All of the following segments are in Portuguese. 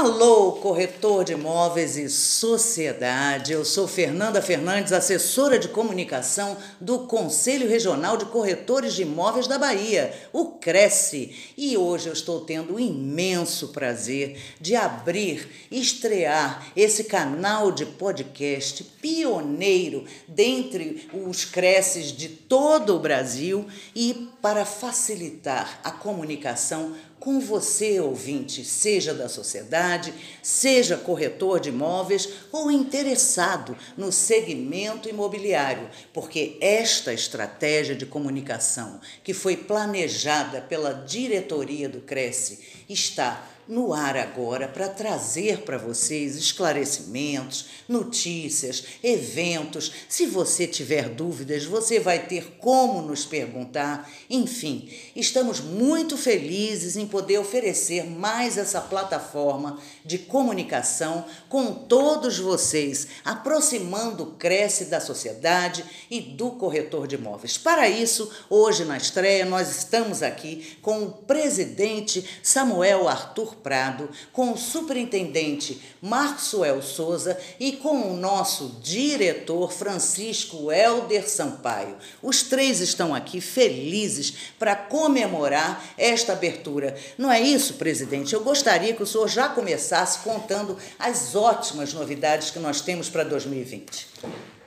Alô, corretor de imóveis e sociedade. Eu sou Fernanda Fernandes, assessora de comunicação do Conselho Regional de Corretores de Imóveis da Bahia, o Cresce. E hoje eu estou tendo o imenso prazer de abrir, estrear esse canal de podcast pioneiro dentre os Cresces de todo o Brasil e para facilitar a comunicação com você, ouvinte, seja da sociedade, seja corretor de imóveis ou interessado no segmento imobiliário, porque esta estratégia de comunicação que foi planejada pela diretoria do Cresce está no ar agora para trazer para vocês esclarecimentos, notícias, eventos. Se você tiver dúvidas, você vai ter como nos perguntar. Enfim, estamos muito felizes em poder oferecer mais essa plataforma de comunicação com todos vocês, aproximando o Cresce da sociedade e do corretor de imóveis. Para isso, hoje na estreia, nós estamos aqui com o presidente Samuel Arthur Prado, com o superintendente Marcosuel Souza e com o nosso diretor Francisco Helder Sampaio. Os três estão aqui felizes para comemorar esta abertura. Não é isso, presidente? Eu gostaria que o senhor já começasse contando as ótimas novidades que nós temos para 2020.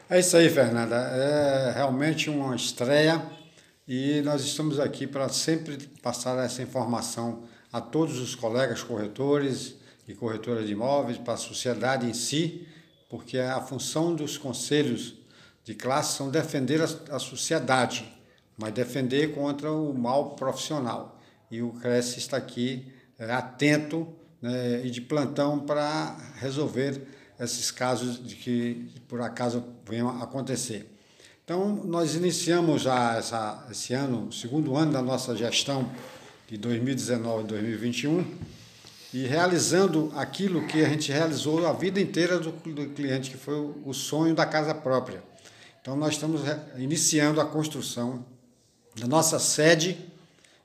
É isso aí, Fernanda. É realmente uma estreia e nós estamos aqui para sempre passar essa informação a todos os colegas corretores e corretoras de imóveis, para a sociedade em si, porque a função dos conselhos de classe são defender a, sociedade, mas defender contra o mal profissional. E o Cresce está aqui é, atento né, e de plantão para resolver esses casos de que por acaso venham a acontecer. Então, nós iniciamos já essa, esse ano, segundo ano da nossa gestão de 2019 e 2021, e realizando aquilo que a gente realizou a vida inteira do, do cliente, que foi o, o sonho da casa própria. Então, nós estamos iniciando a construção da nossa sede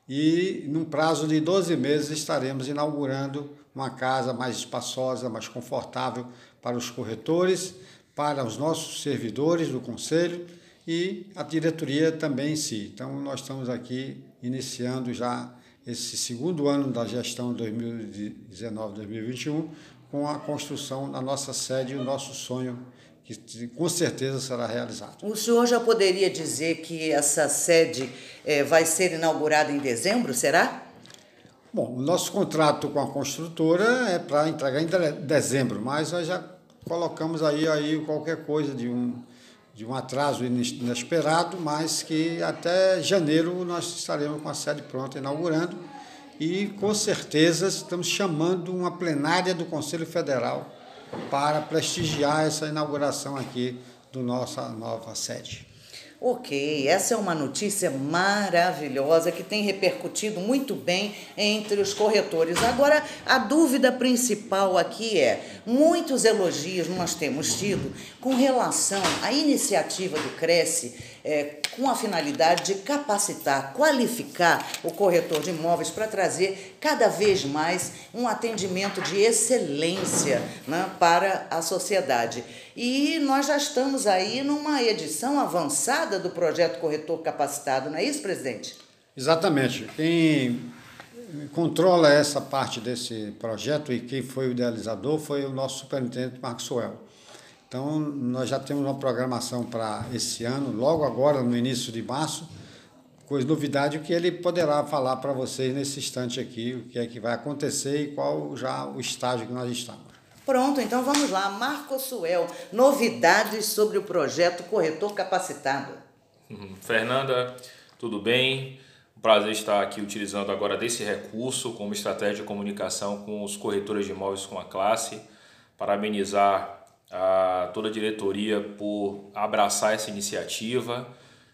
e, num prazo de 12 meses, estaremos inaugurando uma casa mais espaçosa, mais confortável para os corretores, para os nossos servidores do conselho e a diretoria também em si. Então, nós estamos aqui iniciando já esse segundo ano da gestão 2019-2021 com a construção da nossa sede e o nosso sonho que com certeza será realizado. O senhor já poderia dizer que essa sede é, vai ser inaugurada em dezembro, será? Bom, o nosso contrato com a construtora é para entregar em dezembro, mas nós já colocamos aí, aí qualquer coisa de um, de um atraso inesperado, mas que até janeiro nós estaremos com a sede pronta, inaugurando, e com certeza estamos chamando uma plenária do Conselho Federal para prestigiar essa inauguração aqui do nossa nova sede. Ok, essa é uma notícia maravilhosa que tem repercutido muito bem entre os corretores. Agora, a dúvida principal aqui é: muitos elogios nós temos tido com relação à iniciativa do Cresce é, com a finalidade de capacitar, qualificar o corretor de imóveis para trazer cada vez mais um atendimento de excelência né, para a sociedade. E nós já estamos aí numa edição avançada do projeto Corretor Capacitado, não é isso, presidente? Exatamente. Quem controla essa parte desse projeto e quem foi o idealizador foi o nosso superintendente Maxwell. Então, nós já temos uma programação para esse ano, logo agora, no início de março, com novidade, o que ele poderá falar para vocês nesse instante aqui, o que é que vai acontecer e qual já o estágio que nós estamos. Pronto, então vamos lá. Marco Suel, novidades sobre o projeto Corretor Capacitado. Uhum. Fernanda, tudo bem? Um prazer estar aqui utilizando agora desse recurso como estratégia de comunicação com os corretores de imóveis com a classe. Parabenizar a toda a diretoria por abraçar essa iniciativa,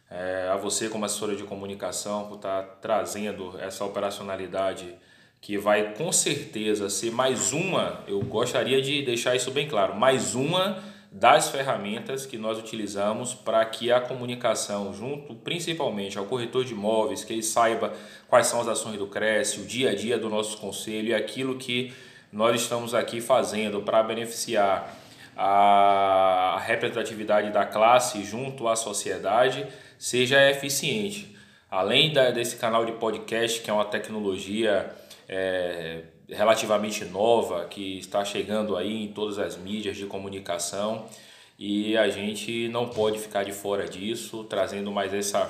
é, a você como assessora de comunicação por estar trazendo essa operacionalidade que vai com certeza ser mais uma, eu gostaria de deixar isso bem claro, mais uma das ferramentas que nós utilizamos para que a comunicação, junto principalmente ao corretor de imóveis, que ele saiba quais são as ações do Cresce, o dia a dia do nosso conselho e aquilo que nós estamos aqui fazendo para beneficiar a representatividade da classe junto à sociedade seja eficiente. Além da, desse canal de podcast, que é uma tecnologia é, relativamente nova, que está chegando aí em todas as mídias de comunicação, e a gente não pode ficar de fora disso, trazendo mais essa,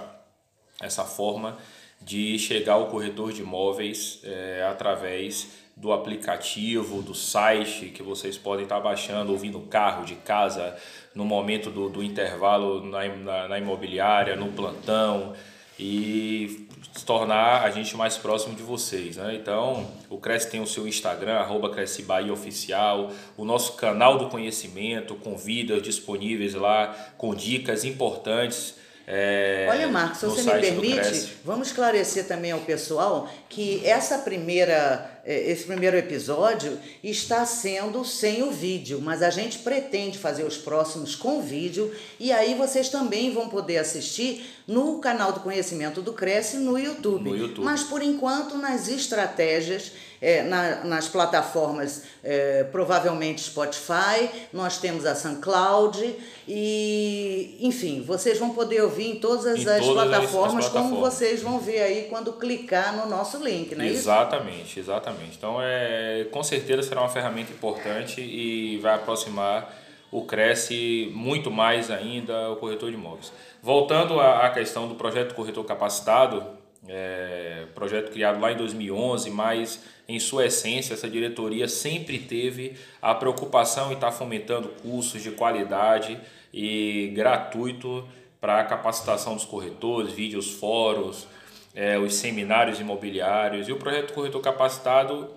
essa forma de chegar ao corretor de imóveis é, através do aplicativo, do site que vocês podem estar baixando, ouvindo no carro, de casa, no momento do, do intervalo na, na, na imobiliária, no plantão e se tornar a gente mais próximo de vocês. Né? Então, o Cresce tem o seu Instagram, arroba Cresce Bahia Oficial, o nosso canal do conhecimento, com vídeos disponíveis lá, com dicas importantes é, Olha, Marcos, se você me permite, vamos esclarecer também ao pessoal que essa primeira, esse primeiro episódio está sendo sem o vídeo, mas a gente pretende fazer os próximos com vídeo e aí vocês também vão poder assistir no canal do Conhecimento do Cresce no YouTube. No YouTube. Mas por enquanto nas estratégias é, na, nas plataformas, é, provavelmente Spotify, nós temos a SoundCloud e, enfim, vocês vão poder ouvir em todas as, em as, todas plataformas, as, plataformas, como vocês vão ver aí quando clicar no nosso link, não é exatamente, isso? Exatamente, Então, é, com certeza será uma ferramenta importante e vai aproximar o Cresce muito mais ainda o corretor de imóveis. Voltando à questão do projeto Corretor Capacitado, é, projeto criado lá em 2011, mas em sua essência essa diretoria sempre teve a preocupação em estar fomentando cursos de qualidade e gratuito para a capacitação dos corretores, vídeos, fóruns, é, os seminários imobiliários e o projeto Corretor Capacitado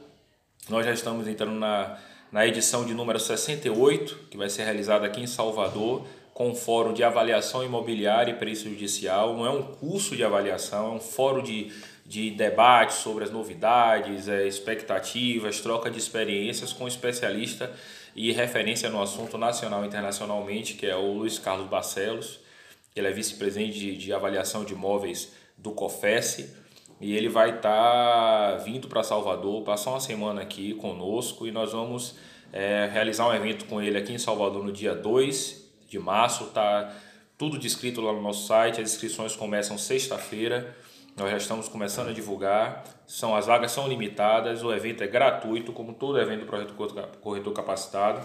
nós já estamos entrando na, na edição de número 68 que vai ser realizada aqui em Salvador com um fórum de avaliação imobiliária e perícia judicial. Não é um curso de avaliação, é um fórum de, de debate sobre as novidades, é, expectativas, troca de experiências com especialista e referência no assunto nacional e internacionalmente, que é o Luiz Carlos Barcelos. Ele é vice-presidente de, de avaliação de imóveis do COFES e ele vai estar tá vindo para Salvador, passar uma semana aqui conosco e nós vamos é, realizar um evento com ele aqui em Salvador no dia 2 de março. Tá tudo descrito lá no nosso site. As inscrições começam sexta-feira. Nós já estamos começando a divulgar. São as vagas são limitadas. O evento é gratuito, como todo evento do projeto Corretor Capacitado.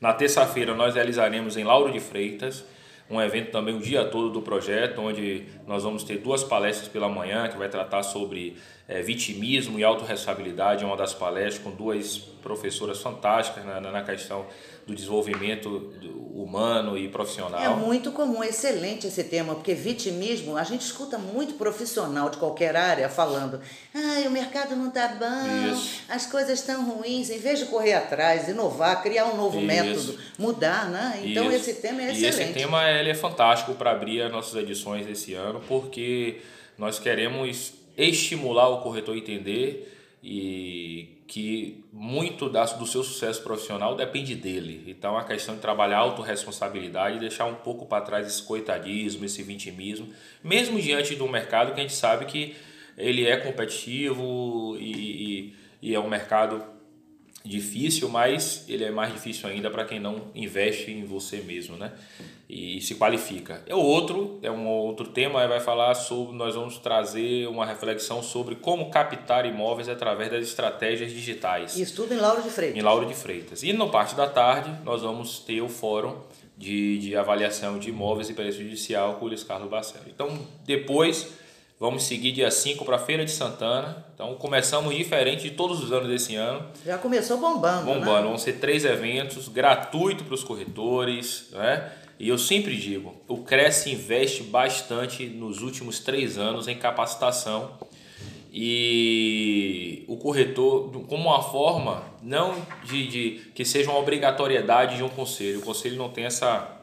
Na terça-feira nós realizaremos em Lauro de Freitas um evento também o dia todo do projeto, onde nós vamos ter duas palestras pela manhã que vai tratar sobre é, vitimismo e autorresponsabilidade, é uma das palestras com duas professoras fantásticas na, na questão do desenvolvimento humano e profissional. É muito comum, excelente esse tema, porque vitimismo, a gente escuta muito profissional de qualquer área falando: ah, o mercado não está bom, Isso. as coisas estão ruins. Em vez de correr atrás, inovar, criar um novo Isso. método, mudar, né? Então Isso. esse tema é excelente. E esse tema ele é fantástico para abrir as nossas edições desse ano, porque nós queremos estimular o corretor a entender e que muito do seu sucesso profissional depende dele. Então a questão de trabalhar a autorresponsabilidade deixar um pouco para trás esse coitadismo, esse vitimismo, mesmo diante do mercado que a gente sabe que ele é competitivo e, e, e é um mercado difícil, mas ele é mais difícil ainda para quem não investe em você mesmo, né? E se qualifica. É outro, é um outro tema, vai falar sobre, nós vamos trazer uma reflexão sobre como captar imóveis através das estratégias digitais. Isso tudo em Lauro de Freitas. Em Lauro de Freitas. E no parte da tarde, nós vamos ter o fórum de, de avaliação de imóveis e perícia judicial com o Luiz Carlos Bacelo. Então, depois Vamos seguir dia 5 para a Feira de Santana. Então começamos diferente de todos os anos desse ano. Já começou bombando. Bombando. Né? Vão ser três eventos, gratuito para os corretores. Né? E eu sempre digo, o Cresce investe bastante nos últimos três anos em capacitação. E o corretor, como uma forma, não de, de que seja uma obrigatoriedade de um conselho. O conselho não tem essa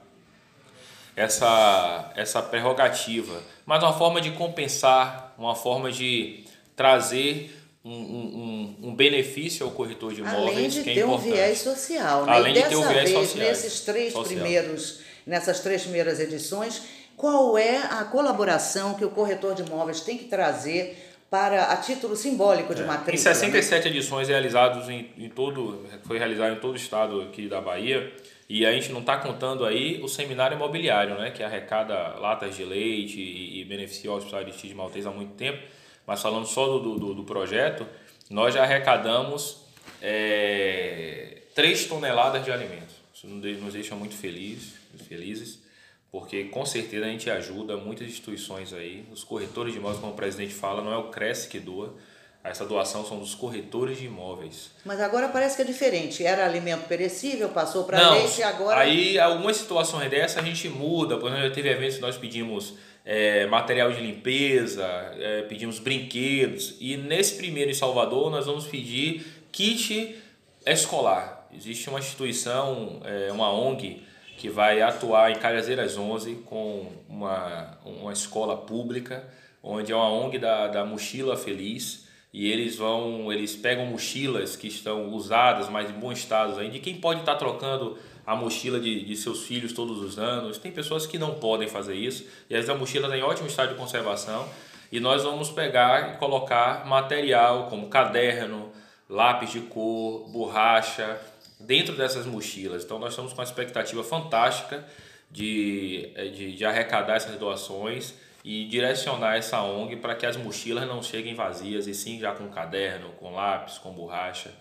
essa, essa prerrogativa, mas uma forma de compensar, uma forma de trazer um, um, um benefício ao corretor de imóveis Além de é ter um viés social. Né? Além de ter um viés vez, social. nesses três social. primeiros, nessas três primeiras edições, qual é a colaboração que o corretor de imóveis tem que trazer para a título simbólico de é. matrícula. Em 67 né? edições realizadas em, em, todo, foi realizado em todo o estado aqui da Bahia, e a gente não está contando aí o seminário imobiliário, né, que arrecada latas de leite e, e beneficia o Hospital Aristide Maltês há muito tempo, mas falando só do, do, do projeto, nós já arrecadamos é, 3 toneladas de alimentos. Isso nos deixa muito felizes, felizes porque com certeza a gente ajuda muitas instituições aí, os corretores de imóveis, como o presidente fala, não é o Cresce que doa, essa doação são dos corretores de imóveis. Mas agora parece que é diferente. Era alimento perecível, passou para leite e agora. Aí algumas situações dessa a gente muda. Por exemplo, já teve eventos que nós pedimos é, material de limpeza, é, pedimos brinquedos. E nesse primeiro em Salvador nós vamos pedir kit escolar. Existe uma instituição, é, uma ONG que vai atuar em Calhazeiras 11 com uma, uma escola pública, onde é uma ONG da, da Mochila Feliz, e eles vão, eles pegam mochilas que estão usadas, mas em bom estado ainda, de quem pode estar trocando a mochila de, de seus filhos todos os anos. Tem pessoas que não podem fazer isso, e às vezes a mochila está em ótimo estado de conservação, e nós vamos pegar e colocar material como caderno, lápis de cor, borracha, dentro dessas mochilas. Então nós estamos com uma expectativa fantástica de, eh, de, de arrecadar essas doações e direcionar essa ONG para que as mochilas não cheguem vazias e sim já com caderno, com lápis, com borracha.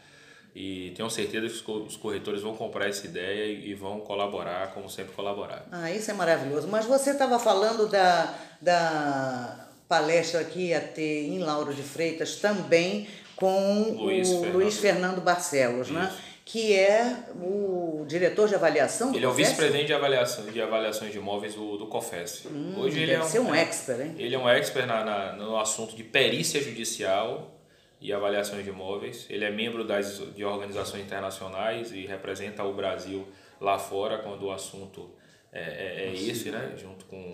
E tenho certeza que os corretores vão comprar essa ideia e vão colaborar, como sempre colaborar. Ah, isso é maravilhoso. Mas você estava falando da, da palestra que ia ter em Lauro de Freitas também com Luiz o Fernando. Luiz Fernando Barcelos, né? isso. né? Que é o diretor de avaliação do Ele é o vice-presidente de, avaliação, de avaliações de imóveis do, do COFES. Hum, Hoje ele é um, ser um expert, hein? Ele é um expert na, na, no assunto de perícia judicial e avaliações de imóveis. Ele é membro das, de organizações internacionais e representa o Brasil lá fora quando o assunto é, é, é esse, né? Junto com...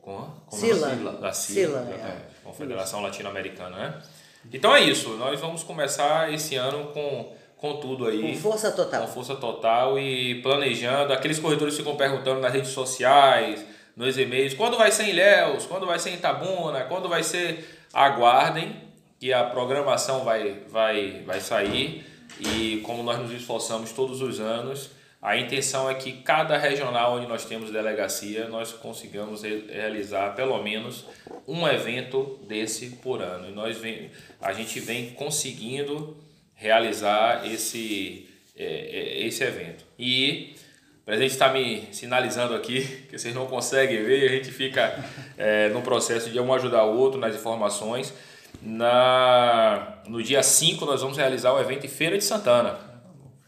Com, com Sila. Da Sila, Sila é. Confederação Latino-Americana, né? Então é isso. Nós vamos começar esse ano com com tudo aí. Com força total. Com força total e planejando. Aqueles corretores ficam perguntando nas redes sociais, nos e-mails, quando vai ser em Ilhéus, quando vai ser em Itabuna, quando vai ser. Aguardem que a programação vai, vai, vai sair e como nós nos esforçamos todos os anos, a intenção é que cada regional onde nós temos delegacia, nós consigamos realizar pelo menos um evento desse por ano. E nós vem, a gente vem conseguindo realizar esse, é, é, esse evento. E o presidente está me sinalizando aqui, que vocês não conseguem ver, a gente fica é, no processo de um ajudar o outro nas informações. Na, no dia 5 nós vamos realizar o evento em Feira de Santana.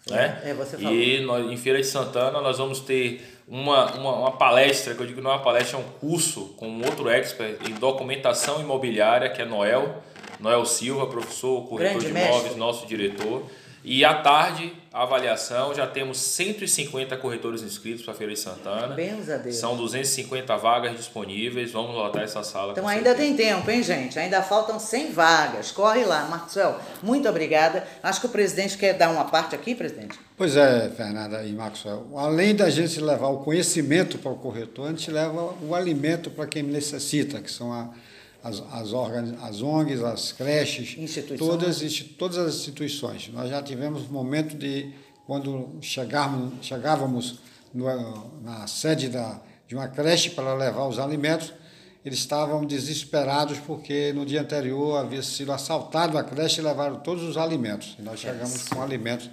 Né? É, você falou. E nós, em Feira de Santana nós vamos ter uma, uma, uma, palestra, que eu digo não é uma palestra, é um curso com outro expert em documentação imobiliária, que é Noel. Noel Silva, professor, corretor Grande de imóveis, nosso diretor. E à tarde, a avaliação, já temos 150 corretores inscritos para a Feira de Santana. Benza Deus. São 250 vagas disponíveis, vamos lotar essa sala. Então ainda certeza. tem tempo, hein, gente? Ainda faltam 100 vagas. Corre lá, Marcel. Muito obrigada. Acho que o presidente quer dar uma parte aqui, presidente. Pois é, Fernanda e Maxwell. Além da gente levar o conhecimento para o corretor, a gente leva o alimento para quem necessita, que são a as, as, organ, as ONGs, as creches, todas, todas as instituições. Nós já tivemos momento de, quando chegarmos, chegávamos no, na sede da, de uma creche para levar os alimentos, eles estavam desesperados porque no dia anterior havia sido assaltado a creche e levaram todos os alimentos. E nós chegamos com alimentos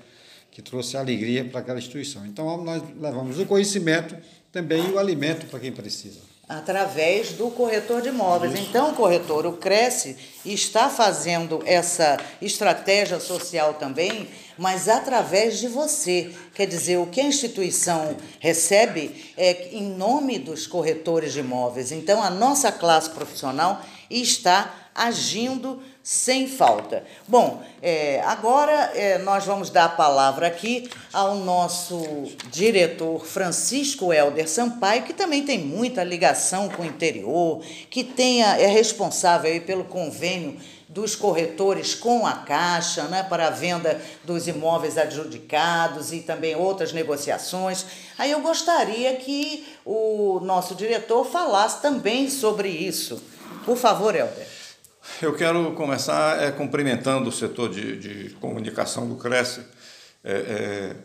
que trouxe alegria para aquela instituição. Então nós levamos o conhecimento também e o alimento para quem precisa através do corretor de imóveis. Isso. Então, o corretor, o Cresce, está fazendo essa estratégia social também, mas através de você. Quer dizer, o que a instituição recebe é em nome dos corretores de imóveis. Então, a nossa classe profissional está agindo sem falta. Bom, é, agora é, nós vamos dar a palavra aqui ao nosso diretor Francisco Helder Sampaio, que também tem muita ligação com o interior, que tenha, é responsável pelo convênio dos corretores com a Caixa, né, para a venda dos imóveis adjudicados e também outras negociações. Aí eu gostaria que o nosso diretor falasse também sobre isso. Por favor, Helder. Eu quero começar é, cumprimentando o setor de, de comunicação do Cresce é, é,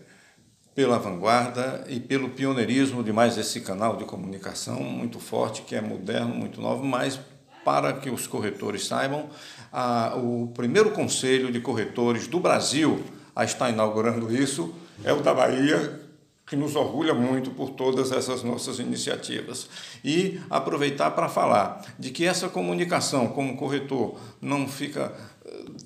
pela vanguarda e pelo pioneirismo de mais esse canal de comunicação muito forte, que é moderno, muito novo, mas para que os corretores saibam, a, o primeiro conselho de corretores do Brasil a estar inaugurando isso é o da Bahia, que nos orgulha muito por todas essas nossas iniciativas. E aproveitar para falar de que essa comunicação como corretor não fica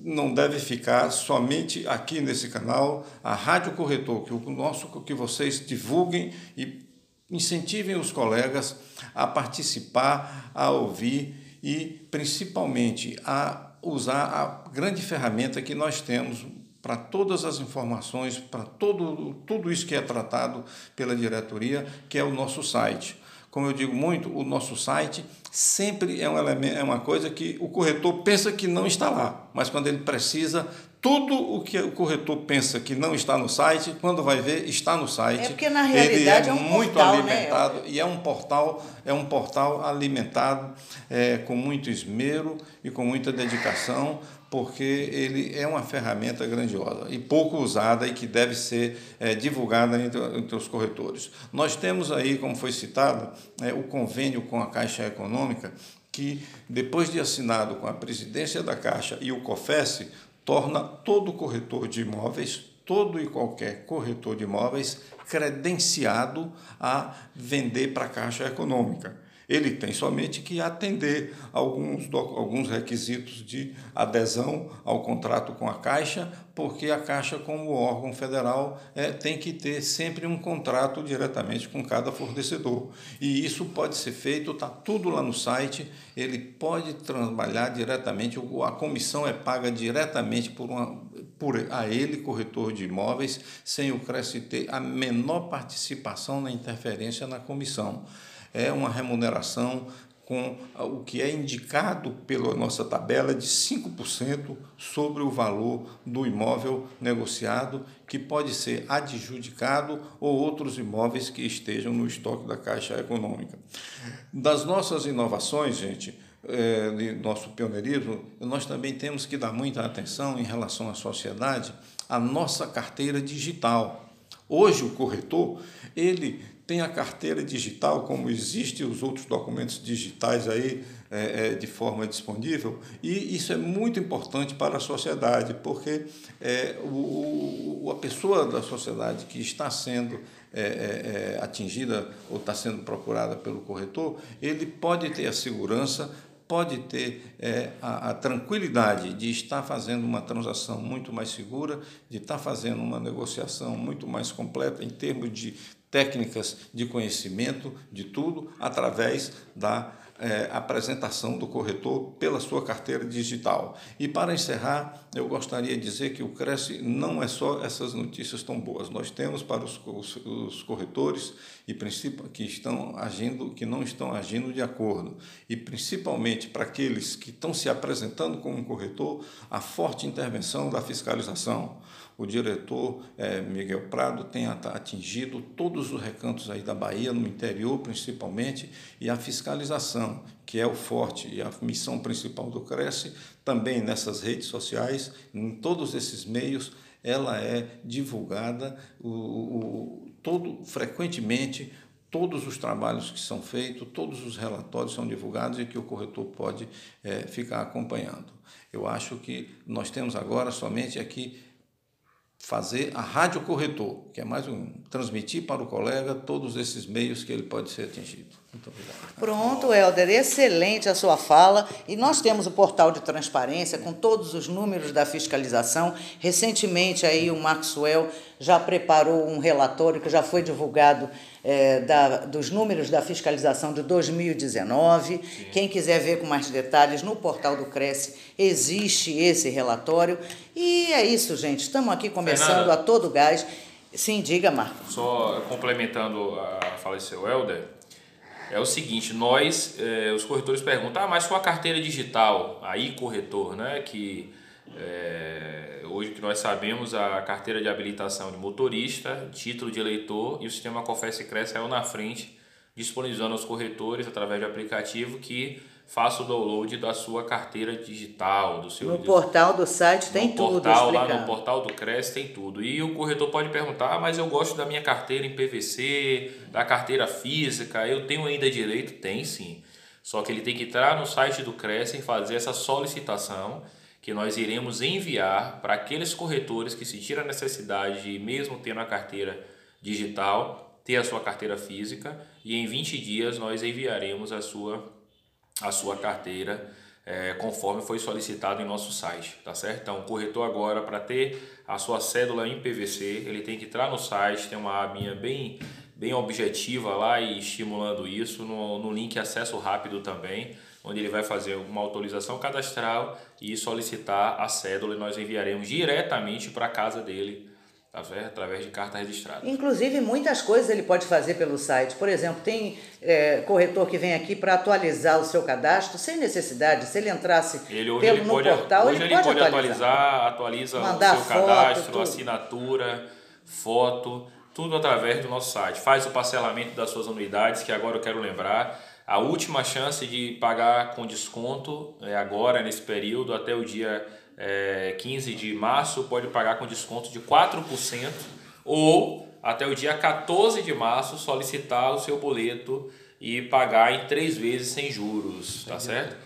não deve ficar somente aqui nesse canal, a Rádio Corretor, que o nosso que vocês divulguem e incentivem os colegas a participar, a ouvir e principalmente a usar a grande ferramenta que nós temos para todas as informações, para todo, tudo isso que é tratado pela diretoria, que é o nosso site. Como eu digo muito, o nosso site sempre é, um elemento, é uma coisa que o corretor pensa que não está lá, mas quando ele precisa, tudo o que o corretor pensa que não está no site, quando vai ver, está no site. É porque na realidade ele é, é um muito portal, alimentado né? e é um portal, é um portal alimentado é, com muito esmero e com muita dedicação porque ele é uma ferramenta grandiosa e pouco usada e que deve ser é, divulgada entre, entre, os corretores. Nós temos aí, como foi citado, é, o convênio com a Caixa Econômica, que depois de assinado com a presidência da Caixa e o COFES, torna todo corretor de imóveis, todo e qualquer corretor de imóveis, credenciado a vender para a Caixa Econômica. Ele tem somente que atender alguns, alguns requisitos de adesão ao contrato com a Caixa, porque a Caixa, como órgão federal, é, tem que ter sempre um contrato diretamente com cada fornecedor. E isso pode ser feito, está tudo lá no site, ele pode trabalhar diretamente, a comissão é paga diretamente por, uma, por a ele, corretor de imóveis, sem o Cresce ter a menor participação na interferência na comissão é uma remuneração com o que é indicado pela nossa tabela de 5% sobre o valor do imóvel negociado, que pode ser adjudicado ou outros imóveis que estejam no estoque da Caixa Econômica. Das nossas inovações, gente, é, de nosso pioneirismo, nós também temos que dar muita atenção em relação à sociedade, à nossa carteira digital. Hoje o corretor, ele tem a carteira digital, como existem os outros documentos digitais aí é, é, de forma disponível, e isso é muito importante para a sociedade, porque é, o, a pessoa da sociedade que está sendo é, é, é atingida ou está sendo procurada pelo corretor, ele pode ter a segurança pode ter é, a, a, tranquilidade de estar fazendo uma transação muito mais segura, de estar fazendo uma negociação muito mais completa em termos de técnicas de conhecimento de tudo através da é, apresentação do corretor pela sua carteira digital. E para encerrar, eu gostaria de dizer que o Cresce não é só essas notícias tão boas. Nós temos para os, os, os corretores e que estão agindo, que não estão agindo de acordo, e principalmente para aqueles que estão se apresentando como corretor, a forte intervenção da fiscalização o diretor é, Miguel Prado tem atingido todos os recantos aí da Bahia, no interior principalmente, e a fiscalização, que é o forte e a missão principal do Cresce, também nessas redes sociais, em todos esses meios, ela é divulgada o, o, todo frequentemente todos os trabalhos que são feitos, todos os relatórios são divulgados e que o corretor pode é, ficar acompanhando. Eu acho que nós temos agora somente aqui fazer a rádio corretor, que é mais um transmitir para o colega todos esses meios que ele pode ser atingido. Muito obrigado. Pronto, Helder, excelente a sua fala. E nós temos o portal de transparência com todos os números da fiscalização. Recentemente aí o Maxwell já preparou um relatório que já foi divulgado é, da, dos números da fiscalização de 2019. Sim. Quem quiser ver com mais detalhes, no portal do Cresce existe esse relatório. E é isso, gente. Estamos aqui começando Fernanda, a todo gás. Sim, diga, Marco. Só complementando a fala do seu Helder, é o seguinte, nós, é, os corretores perguntam, ah, mas sua carteira digital, aí corretor, né, que é, hoje que nós sabemos a carteira de habilitação de motorista, título de eleitor e o sistema Confesse Cresce saiu na frente, disponibilizando aos corretores através de aplicativo que faça o download da sua carteira digital, do seu No portal do site tem no tudo portal, lá no portal do Cresce tem tudo. E o corretor pode perguntar, ah, mas eu gosto da minha carteira em PVC, da carteira física, eu tenho ainda direito? Tem sim. Só que ele tem que entrar no site do Cresce e fazer essa solicitação que nós iremos enviar para aqueles corretores que sentiram a necessidade de, mesmo tendo a carteira digital, ter a sua carteira física e em 20 dias nós enviaremos a sua, a sua carteira é, conforme foi solicitado em nosso site, tá certo? Então, o corretor agora, para ter a sua cédula em PVC, ele tem que entrar no site, tem uma abinha bem, bem objetiva lá e estimulando isso, no, no link acesso rápido também, onde ele vai fazer uma autorização cadastral e solicitar a cédula e nós enviaremos diretamente para a casa dele, tá? Através de carta registrada. Inclusive, muitas coisas ele pode fazer pelo site. Por exemplo, tem é, corretor que vem aqui para atualizar o seu cadastro sem necessidade. Se ele entrasse Ele, hoje pelo, ele no pode, portal, hoje ele, ele pode, atualizar, atualiza Mandar o seu foto, cadastro, tudo. assinatura, foto, tudo através do nosso site. Faz o parcelamento das suas anuidades, que agora eu quero lembrar. A última chance de pagar com desconto é agora, nesse período, até o dia é, 15 de março, pode pagar com desconto de 4% ou até o dia 14 de março solicitar o seu boleto e pagar em três vezes sem juros, tá certo?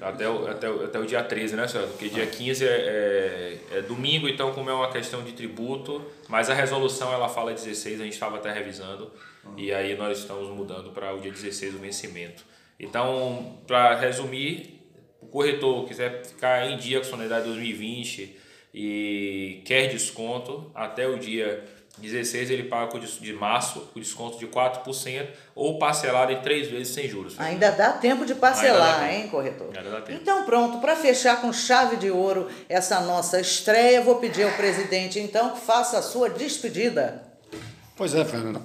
Até o, até, o, até o dia 13, né, senhor? Porque dia 15 é, é, é domingo, então como é uma questão de tributo, mas a resolução ela fala 16, a gente estava até revisando, e aí nós estamos mudando para o dia 16 o vencimento. Então, para resumir, o corretor quiser ficar em dia com sua unidade 2020 e quer desconto, até o dia 16 ele paga de março com desconto de 4% ou parcelado em três vezes sem juros. Ainda dá tempo de parcelar, tempo. hein, corretor? Ainda dá tempo. Então, pronto, para fechar com chave de ouro essa nossa estreia, vou pedir ao presidente, então, que faça a sua despedida. Pois é, Fernanda.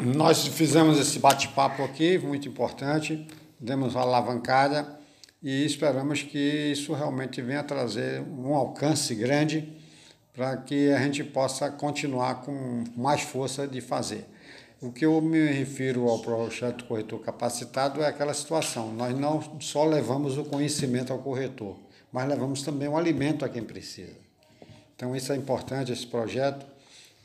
Nós fizemos esse bate-papo aqui, muito importante, demos uma alavancada e esperamos que isso realmente venha trazer um alcance grande para que a gente possa continuar com mais força de fazer. O que eu me refiro ao projeto Corretor Capacitado é aquela situação. Nós não só levamos o conhecimento ao corretor, mas levamos também o alimento a quem precisa. Então, isso é importante, esse projeto.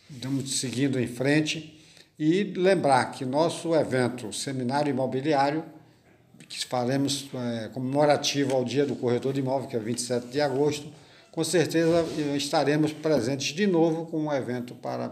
Estamos seguindo em frente. E lembrar que nosso evento Seminário Imobiliário, que faremos é, comemorativo ao Dia do Corretor de Imóvel, que é 27 de agosto, com certeza estaremos presentes de novo com um evento para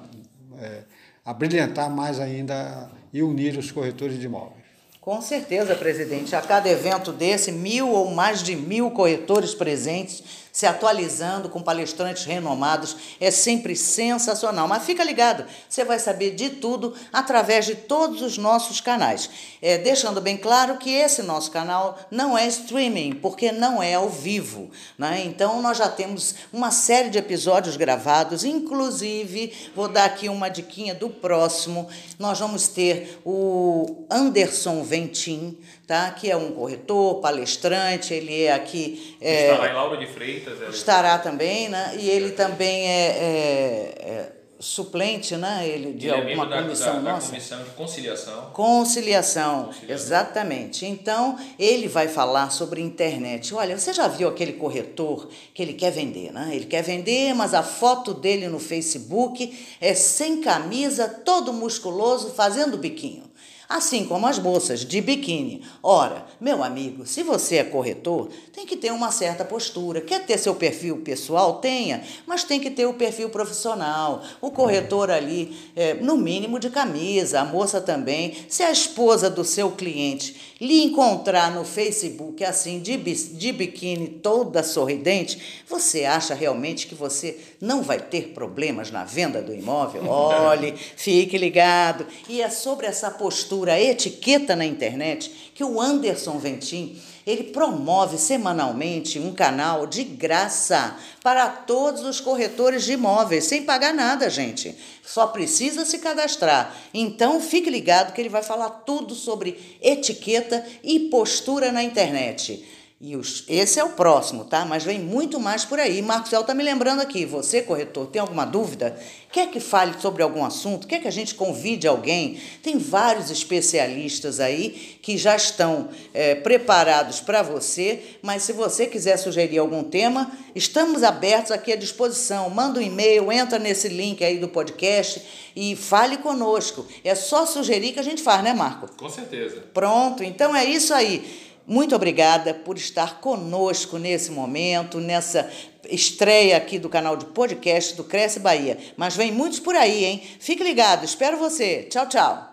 é, abrilhantar mais ainda e unir os corretores de imóveis. Com certeza, presidente. A cada evento desse, mil ou mais de mil corretores presentes, se atualizando com palestrantes renomados, é sempre sensacional. Mas fica ligado, você vai saber de tudo através de todos os nossos canais. É, deixando bem claro que esse nosso canal não é streaming, porque não é ao vivo. Né? Então, nós já temos uma série de episódios gravados, inclusive, vou dar aqui uma diquinha do próximo. Nós vamos ter o Anderson Ventim, tá? que é um corretor, palestrante, ele é aqui. é, Está lá em Lauro de Freitas. estará também, né? E ele também é, é- é suplente, né? Ele de Ele é alguma da, comissão da, da nossa. comissão de conciliação. Conciliação, Conciliação. exatamente. Então, ele vai falar sobre internet. Olha, você já viu aquele corretor que ele quer vender, né? Ele quer vender, mas a foto dele no Facebook é sem camisa, todo musculoso, fazendo biquinho. Assim como as moças de biquíni. Ora, meu amigo, se você é corretor, tem que ter uma certa postura. Quer ter seu perfil pessoal? Tenha, mas tem que ter o perfil profissional. O corretor ali, é, no mínimo de camisa, a moça também. Se a esposa do seu cliente lhe encontrar no Facebook assim, de, de biquíni, toda sorridente, você acha realmente que você não vai ter problemas na venda do imóvel? Olhe, fique ligado. E é sobre essa postura, etiqueta na internet, que o Anderson Ventim ele promove semanalmente um canal de graça para todos os corretores de imóveis, sem pagar nada, gente. Só precisa se cadastrar. Então, fique ligado que ele vai falar tudo sobre etiqueta e postura na internet. E os, esse é o próximo, tá? Mas vem muito mais por aí. Marcos El tá me lembrando aqui. Você, corretor, tem alguma dúvida? Quer que fale sobre algum assunto? Quer que a gente convide alguém? Tem vários especialistas aí que já estão é, preparados para você. Mas se você quiser sugerir algum tema, estamos abertos aqui à disposição. Manda um e-mail, entra nesse link aí do podcast e fale conosco. É só sugerir que a gente faz, né, Marco? Com certeza. Pronto. Então é isso aí. Muito obrigada por estar conosco nesse momento, nessa estreia aqui do canal de podcast do Cresce Bahia. Mas vem muitos por aí, hein? Fique ligado, espero você. Tchau, tchau.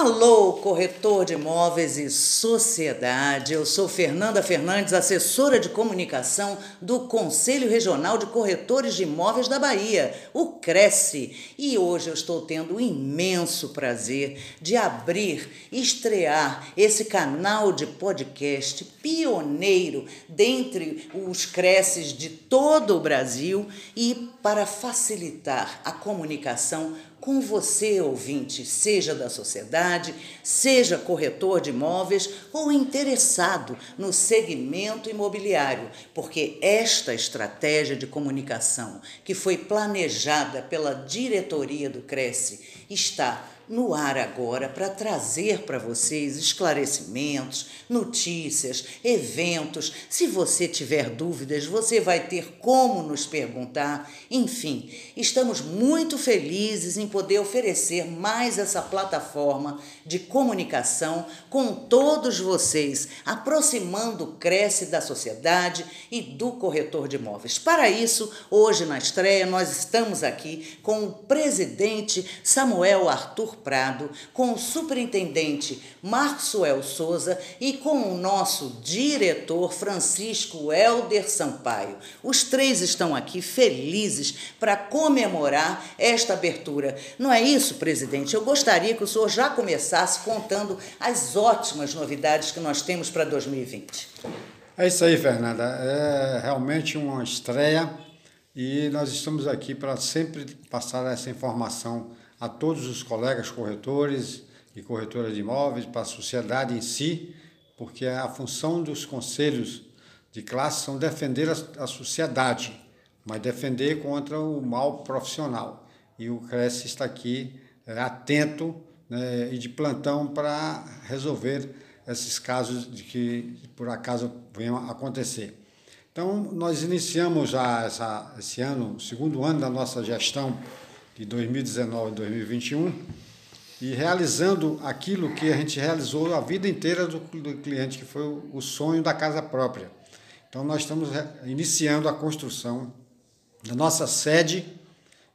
Alô, corretor de imóveis e sociedade. Eu sou Fernanda Fernandes, assessora de comunicação do Conselho Regional de Corretores de Imóveis da Bahia, o Cresce. E hoje eu estou tendo o imenso prazer de abrir, estrear esse canal de podcast pioneiro dentre os Cresces de todo o Brasil e para facilitar a comunicação com você, ouvinte, seja da sociedade, seja corretor de imóveis ou interessado no segmento imobiliário, porque esta estratégia de comunicação que foi planejada pela diretoria do Cresce está no ar agora para trazer para vocês esclarecimentos, notícias, eventos. Se você tiver dúvidas, você vai ter como nos perguntar. Enfim, estamos muito felizes em poder oferecer mais essa plataforma de comunicação com todos vocês, aproximando o Cresce da sociedade e do corretor de imóveis. Para isso, hoje na estreia, nós estamos aqui com o presidente Samuel Arthur Prado, com o superintendente Marcoel Souza e com o nosso diretor Francisco Helder Sampaio. Os três estão aqui felizes para comemorar esta abertura. Não é isso, presidente? Eu gostaria que o senhor já começasse contando as ótimas novidades que nós temos para 2020. É isso aí, Fernanda. É realmente uma estreia e nós estamos aqui para sempre passar essa informação a todos os colegas corretores e corretoras de imóveis, para a sociedade em si, porque a função dos conselhos de classe são defender a, sociedade, mas defender contra o mal profissional. E o Cresce está aqui é, atento né, e de plantão para resolver esses casos de que por acaso venham acontecer. Então, nós iniciamos já essa, esse ano, o segundo ano da nossa gestão de 2019 e 2021, e realizando aquilo que a gente realizou a vida inteira do, do cliente, que foi o, o sonho da casa própria. Então, nós estamos iniciando a construção da nossa sede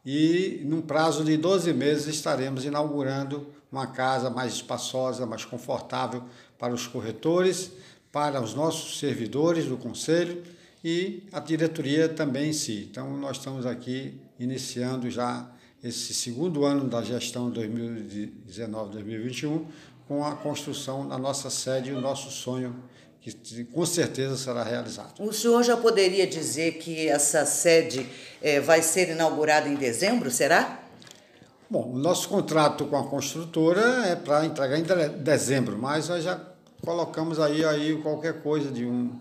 e, num prazo de 12 meses, estaremos inaugurando uma casa mais espaçosa, mais confortável para os corretores, para os nossos servidores do conselho e a diretoria também em si. Então, nós estamos aqui iniciando já esse segundo ano da gestão 2019-2021 com a construção da nossa sede e o nosso sonho que com certeza será realizado. O senhor já poderia dizer que essa sede é, vai ser inaugurada em dezembro, será? Bom, o nosso contrato com a construtora é para entregar em dezembro, mas nós já colocamos aí, aí qualquer coisa de um,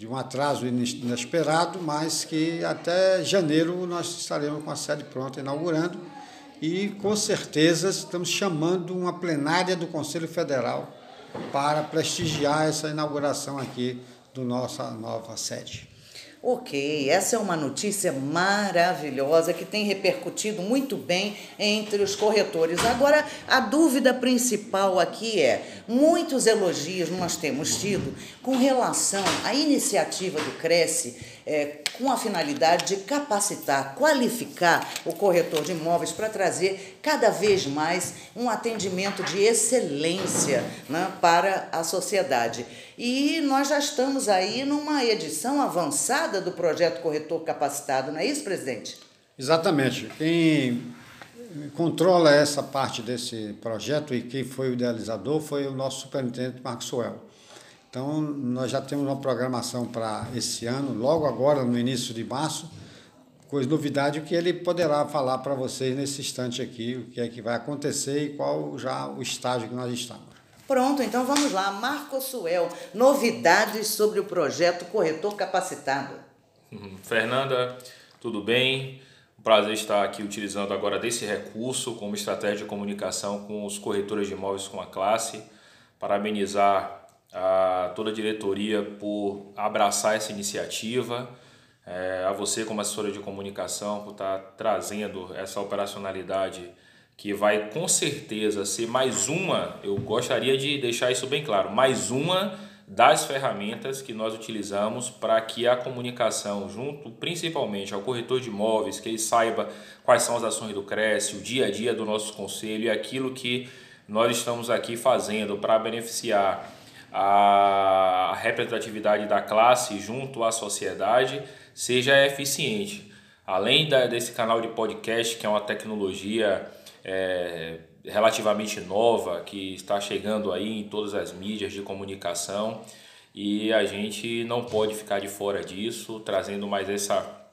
de um atraso inesperado, mas que até janeiro nós estaremos com a sede pronta, inaugurando, e com certeza estamos chamando uma plenária do Conselho Federal para prestigiar essa inauguração aqui do nossa nova sede. Ok, essa é uma notícia maravilhosa que tem repercutido muito bem entre os corretores. Agora, a dúvida principal aqui é: muitos elogios nós temos tido com relação à iniciativa do Cresce é, com a finalidade de capacitar, qualificar o corretor de imóveis para trazer cada vez mais um atendimento de excelência né, para a sociedade. E nós já estamos aí numa edição avançada do projeto Corretor Capacitado, não é isso, presidente? Exatamente. Quem controla essa parte desse projeto e quem foi o idealizador foi o nosso superintendente Maxwell. Então, nós já temos uma programação para esse ano, logo agora, no início de março, com novidade, o que ele poderá falar para vocês nesse instante aqui, o que é que vai acontecer e qual já o estágio que nós estamos. Pronto, então vamos lá. Marco Suel, novidades sobre o projeto Corretor Capacitado. Uhum. Fernanda, tudo bem? Um prazer estar aqui utilizando agora desse recurso como estratégia de comunicação com os corretores de imóveis com a classe. Parabenizar a toda a diretoria por abraçar essa iniciativa, é, a você como assessora de comunicação por estar trazendo essa operacionalidade que vai com certeza ser mais uma, eu gostaria de deixar isso bem claro, mais uma das ferramentas que nós utilizamos para que a comunicação, junto principalmente ao corretor de imóveis, que ele saiba quais são as ações do Cresce, o dia a dia do nosso conselho e aquilo que nós estamos aqui fazendo para beneficiar a representatividade da classe junto à sociedade seja eficiente. Além da, desse canal de podcast, que é uma tecnologia é, relativamente nova que está chegando aí em todas as mídias de comunicação e a gente não pode ficar de fora disso, trazendo mais essa,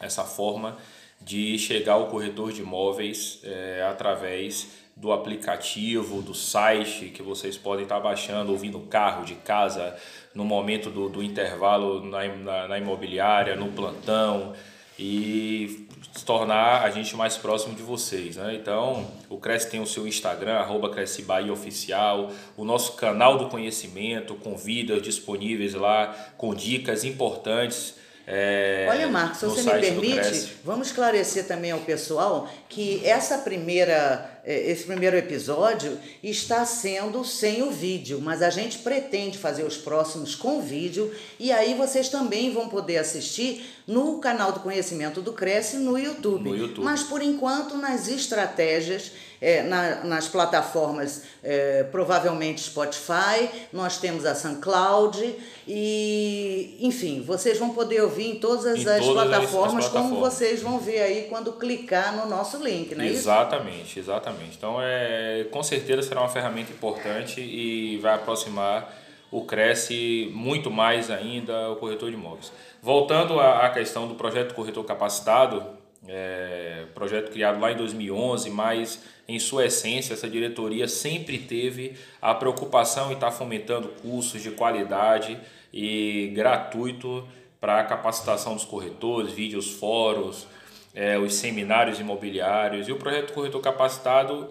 essa forma de chegar ao corretor de imóveis é, através do aplicativo, do site que vocês podem estar baixando, ouvindo no carro, de casa, no momento do, do intervalo na, na, na imobiliária, no plantão e se tornar a gente mais próximo de vocês. Né? Então, o Cresce tem o seu Instagram, arroba Cresce Bahia Oficial, o nosso canal do conhecimento, com vídeos disponíveis lá, com dicas importantes. É, Olha, Marcos, se você me permite, vamos esclarecer também ao pessoal que essa primeira esse primeiro episódio está sendo sem o vídeo, mas a gente pretende fazer os próximos com vídeo e aí vocês também vão poder assistir no canal do Conhecimento do Cresce no YouTube. No YouTube. Mas por enquanto nas estratégias, é, na, nas plataformas, é, provavelmente Spotify, nós temos a SoundCloud e, enfim, vocês vão poder ouvir em todas as, em as, todas plataformas, as plataformas, como vocês vão ver aí quando clicar no nosso link, não é exatamente, isso? Exatamente, Exatamente. Então, é, com certeza será uma ferramenta importante e vai aproximar o Cresce muito mais ainda o corretor de imóveis. Voltando à, questão do projeto Corretor Capacitado, é, projeto criado lá em 2011, mas em sua essência essa diretoria sempre teve a preocupação em estar fomentando cursos de qualidade e gratuito para a capacitação dos corretores, vídeos, fóruns, é, os seminários imobiliários e o projeto Corretor Capacitado.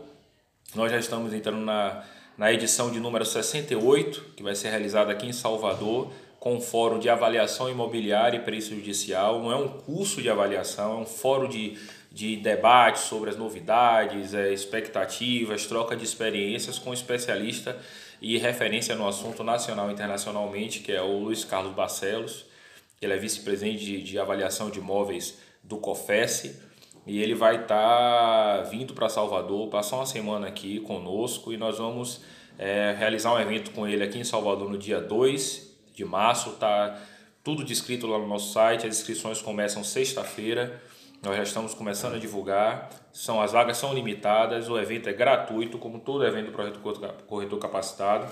Nós já estamos entrando na, na edição de número 68, que vai ser realizada aqui em Salvador, com um fórum de avaliação imobiliária e perícia judicial. Não é um curso de avaliação, é um fórum de, de debate sobre as novidades, é, expectativas, troca de experiências com especialista e referência no assunto nacional e internacionalmente, que é o Luiz Carlos Barcelos. Ele é vice-presidente de, de avaliação de imóveis do COFES e ele vai estar tá vindo para Salvador, passar uma semana aqui conosco e nós vamos é, realizar um evento com ele aqui em Salvador no dia 2 de março. Tá tudo descrito lá no nosso site, as inscrições começam sexta-feira. Nós já estamos começando a divulgar. São as vagas são limitadas, o evento é gratuito, como todo evento do projeto Corretor Capacitado.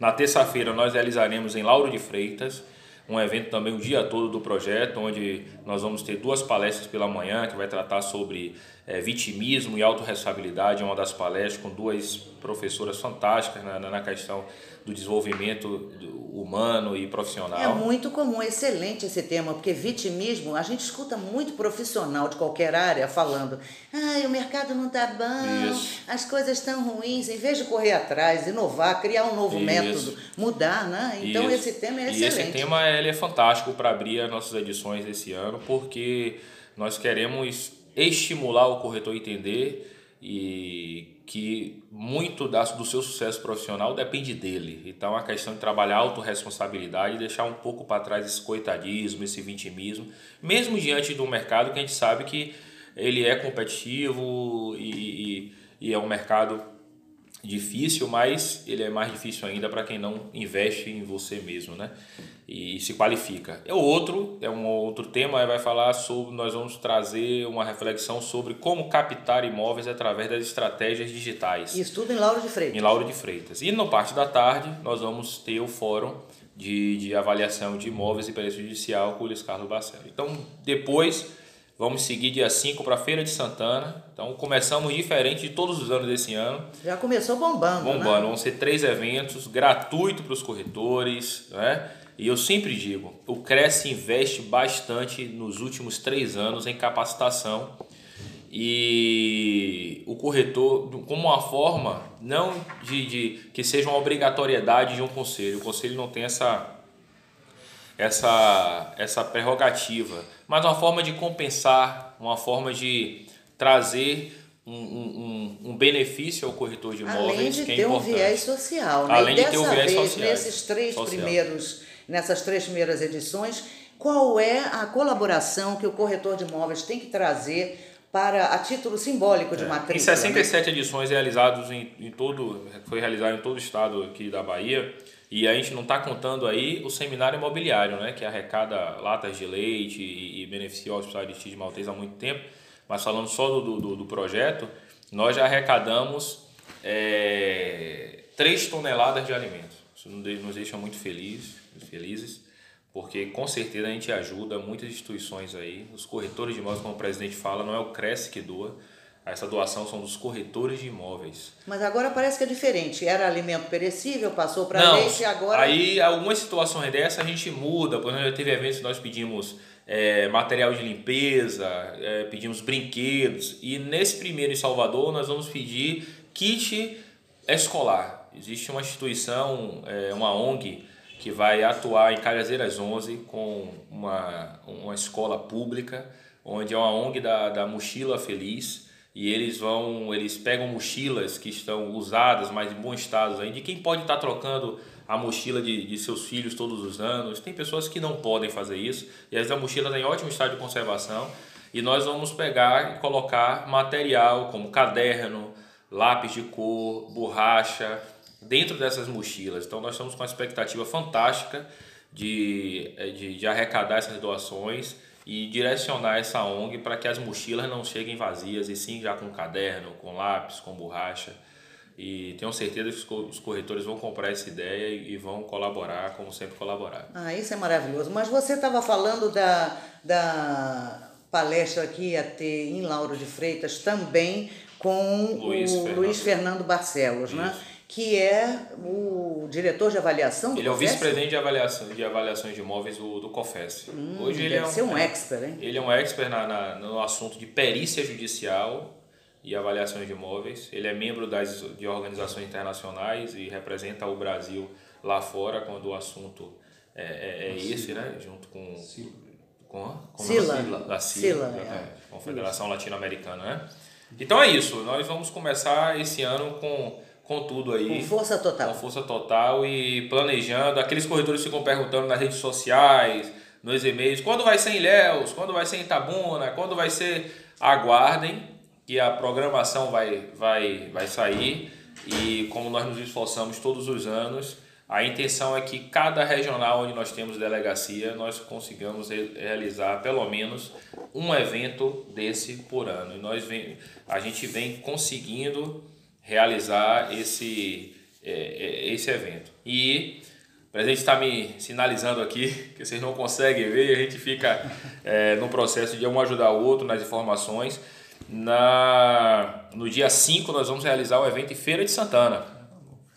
Na terça-feira nós realizaremos em Lauro de Freitas um evento também o dia todo do projeto, onde nós vamos ter duas palestras pela manhã, que vai tratar sobre é, vitimismo e autorresponsabilidade, é uma das palestras com duas professoras fantásticas na, na questão do desenvolvimento humano e profissional. É muito comum, excelente esse tema, porque vitimismo, a gente escuta muito profissional de qualquer área falando, ah, o mercado não está bom, Isso. as coisas estão ruins, em vez de correr atrás, inovar, criar um novo Isso. método, mudar, né? Então Isso. esse tema é excelente. E esse tema ele é fantástico para abrir as nossas edições esse ano, porque nós queremos estimular o corretor a entender e que muito do seu sucesso profissional depende dele. Então a questão de trabalhar a autorresponsabilidade deixar um pouco para trás esse coitadismo, esse vitimismo, mesmo diante do mercado que a gente sabe que ele é competitivo e, e, e é um mercado difícil, mas ele é mais difícil ainda para quem não investe em você mesmo, né? E se qualifica. É outro, é um outro tema, vai falar sobre, nós vamos trazer uma reflexão sobre como captar imóveis através das estratégias digitais. Isso tudo em Lauro de Freitas. Em Lauro de Freitas. E no parte da tarde, nós vamos ter o fórum de, de avaliação de imóveis e perícia judicial com o Luiz Carlos Barcelo. Então, depois Vamos seguir dia 5 para a Feira de Santana. Então começamos diferente de todos os anos desse ano. Já começou bombando. Bombando. Né? Vão ser três eventos gratuito para os corretores. Né? E eu sempre digo, o Cresce investe bastante nos últimos três anos em capacitação e o corretor como uma forma não de, de que seja uma obrigatoriedade de um conselho. O conselho não tem essa essa essa prerrogativa, mas uma forma de compensar, uma forma de trazer um, um, um benefício ao corretor de imóveis Além de que é ter importante. um viés social, né? Além e de ter um viés vez, social. nesses três Social. primeiros, nessas três primeiras edições, qual é a colaboração que o corretor de imóveis tem que trazer para a título simbólico de Em matrícula? 67 edições realizadas em, em todo, foi realizado em todo o estado aqui da Bahia, e a gente não está contando aí o seminário imobiliário, né, que arrecada latas de leite e, e beneficia o Hospital de de Maltês há muito tempo, mas falando só do, do, do projeto, nós já arrecadamos é, 3 toneladas de alimentos. Isso nos deixa muito feliz, felizes porque com certeza a gente ajuda muitas instituições aí, os corretores de imóveis, como o presidente fala, não é o Cresce que doa, essa doação são dos corretores de imóveis. Mas agora parece que é diferente. Era alimento perecível, passou para leite e agora. Aí algumas situações dessa a gente muda. Por exemplo, já teve eventos que nós pedimos é, material de limpeza, é, pedimos brinquedos. E nesse primeiro em Salvador nós vamos pedir kit escolar. Existe uma instituição, é, uma ONG, que vai atuar em Cajazeiras 11 com uma, uma escola pública, onde é uma ONG da, da Mochila Feliz, e eles vão, eles pegam mochilas que estão usadas, mas em bom estado ainda, de quem pode estar trocando a mochila de, de seus filhos todos os anos. Tem pessoas que não podem fazer isso, e às vezes a mochila está em ótimo estado de conservação, e nós vamos pegar e colocar material como caderno, lápis de cor, borracha, dentro dessas mochilas. Então nós estamos com uma expectativa fantástica de, de, de arrecadar essas doações e direcionar essa ONG para que as mochilas não cheguem vazias e sim já com caderno, com lápis, com borracha. E tenho certeza que os corretores vão comprar essa ideia e vão colaborar, como sempre colaborar. Ah, isso é maravilhoso. Mas você estava falando da, da palestra que ia ter em Lauro de Freitas também com Luiz o Fernando. Luiz Fernando Barcelos, né? Que é o diretor de avaliação do Ele é o vice-presidente de, avaliação, de avaliações de imóveis do, do COFES. Hoje ele Hum, deve é ser um expert, hein? Ele é um expert na, na, no assunto de perícia judicial e avaliações de imóveis. Ele é membro das, de organizações internacionais e representa o Brasil lá fora quando o assunto é, é, é esse, né? Junto com... Com, a- com a- Sila. Da Sila, Sila, é. Confederação Latino-Americana, né? Então é isso. Nós vamos começar esse ano com, com tudo aí. Com força total. Com força total e planejando. Aqueles corretores ficam perguntando nas redes sociais, nos e-mails, quando vai ser em Ilhéus, quando vai ser em Itabuna, quando vai ser. Aguardem que a programação vai, vai, vai sair e como nós nos esforçamos todos os anos, a intenção é que cada regional onde nós temos delegacia, nós consigamos re- realizar pelo menos um evento desse por ano. E nós vem, a gente vem conseguindo realizar esse, é, é, esse evento. E o presidente está me sinalizando aqui, que vocês não conseguem ver, a gente fica é, no processo de um ajudar o outro nas informações. Na, no dia 5 nós vamos realizar o evento em Feira de Santana.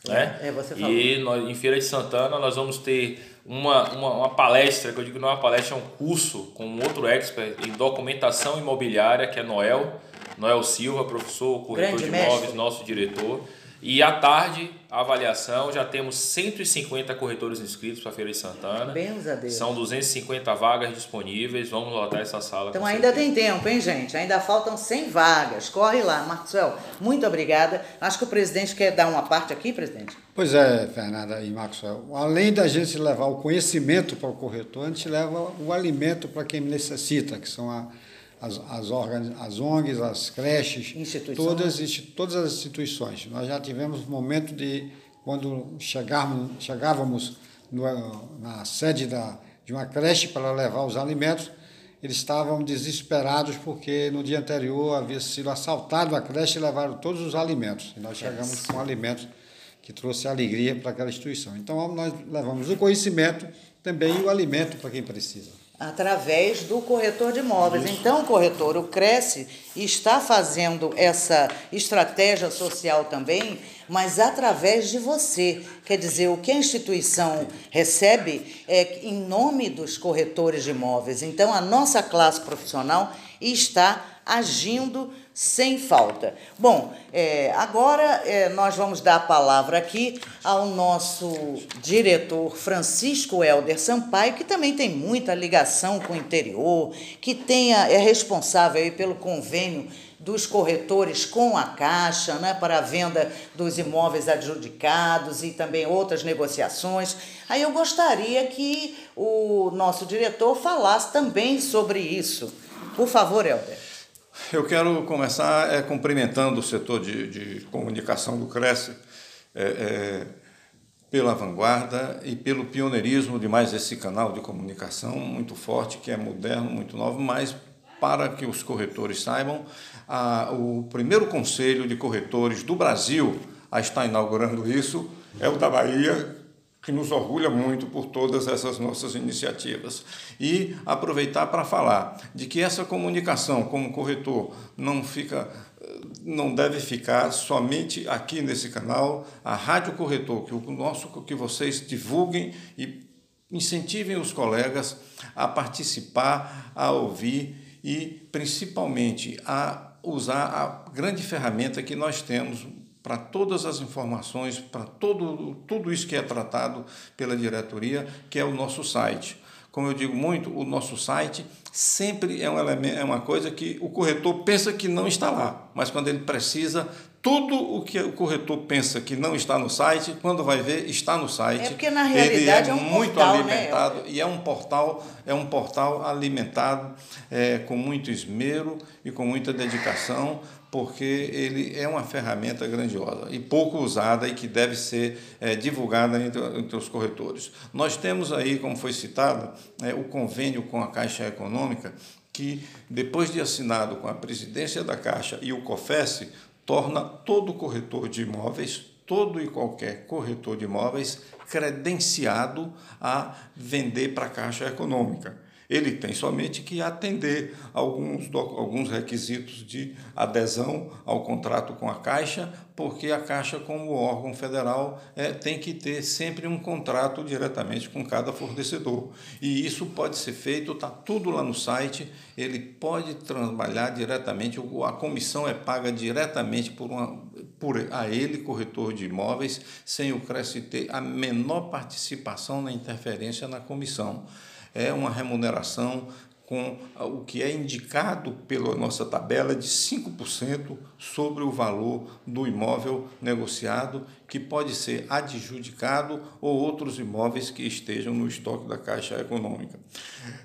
Né? É, você falou. E nós, em Feira de Santana nós vamos ter uma, uma, uma palestra, que eu digo não é uma palestra, é um curso com um outro expert em documentação imobiliária, que é Noel, Noel Silva, professor, corretor Grande de mestre. imóveis, nosso diretor. E à tarde, a avaliação, já temos 150 corretores inscritos para a Feira de Santana. Bens a Deus. São 250 vagas disponíveis, vamos lotar essa sala. Então ainda certeza. tem tempo, hein, gente? Ainda faltam 100 vagas. Corre lá, Marcel. Muito obrigada. Acho que o presidente quer dar uma parte aqui, presidente. Pois é, Fernanda e Maxwell. Além da gente levar o conhecimento para o corretor, a gente leva o alimento para quem necessita, que são a- as, as, organi- as ONGs, as creches, todas, todas as instituições. Nós já tivemos momento de, quando chegarmos, chegávamos no- na sede da, de uma creche para levar os alimentos, eles estavam desesperados porque no dia anterior havia sido assaltado a creche e levaram todos os alimentos. E nós chegamos com alimentos que trouxe alegria para aquela instituição. Então nós levamos o conhecimento também e o alimento para quem precisa. Através do corretor de imóveis. Isso. Então, corretor, o Cresce está fazendo essa estratégia social também, mas através de você. Quer dizer, o que a instituição recebe é em nome dos corretores de imóveis. Então, a nossa classe profissional está agindo sem falta. Bom, é, agora é, nós vamos dar a palavra aqui ao nosso diretor Francisco Helder Sampaio, que também tem muita ligação com o interior, que é responsável aí pelo convênio dos corretores com a Caixa, né, para a venda dos imóveis adjudicados e também outras negociações. Aí eu gostaria que o nosso diretor falasse também sobre isso. Por favor, Helder. Eu quero começar é, cumprimentando o setor de, de comunicação do Cresce é, é, pela vanguarda e pelo pioneirismo de mais esse canal de comunicação muito forte, que é moderno, muito novo, mas para que os corretores saibam, a, o primeiro conselho de corretores do Brasil a estar inaugurando isso é o da Bahia, que nos orgulha muito por todas essas nossas iniciativas. E aproveitar para falar de que essa comunicação como corretor não fica não deve ficar somente aqui nesse canal, a Rádio Corretor, que o nosso que vocês divulguem e incentivem os colegas a participar, a ouvir e principalmente a usar a grande ferramenta que nós temos para todas as informações, para todo, tudo isso que é tratado pela diretoria, que é o nosso site. Como eu digo muito, o nosso site sempre é, um elemento, é uma coisa que o corretor pensa que não está lá, mas quando ele precisa, tudo o que o corretor pensa que não está no site, quando vai ver, está no site. É porque na realidade ele é, é um muito portal, alimentado né? e é um portal, é um portal alimentado é, com muito esmero e com muita dedicação porque ele é uma ferramenta grandiosa e pouco usada e que deve ser é, divulgada entre, entre, os corretores. Nós temos aí, como foi citado, é, o convênio com a Caixa Econômica, que, depois de assinado com a presidência da Caixa e o COFES, torna todo corretor de imóveis, todo e qualquer corretor de imóveis, credenciado a vender para a Caixa Econômica ele tem somente que atender alguns, alguns requisitos de adesão ao contrato com a Caixa, porque a Caixa, como órgão federal, é, tem que ter sempre um contrato diretamente com cada fornecedor. E isso pode ser feito, está tudo lá no site, ele pode trabalhar diretamente, a comissão é paga diretamente por, uma, por a ele, corretor de imóveis, sem o Cresce ter a menor participação na interferência na comissão é uma remuneração com o que é indicado pela nossa tabela de 5% sobre o valor do imóvel negociado, que pode ser adjudicado ou outros imóveis que estejam no estoque da Caixa Econômica.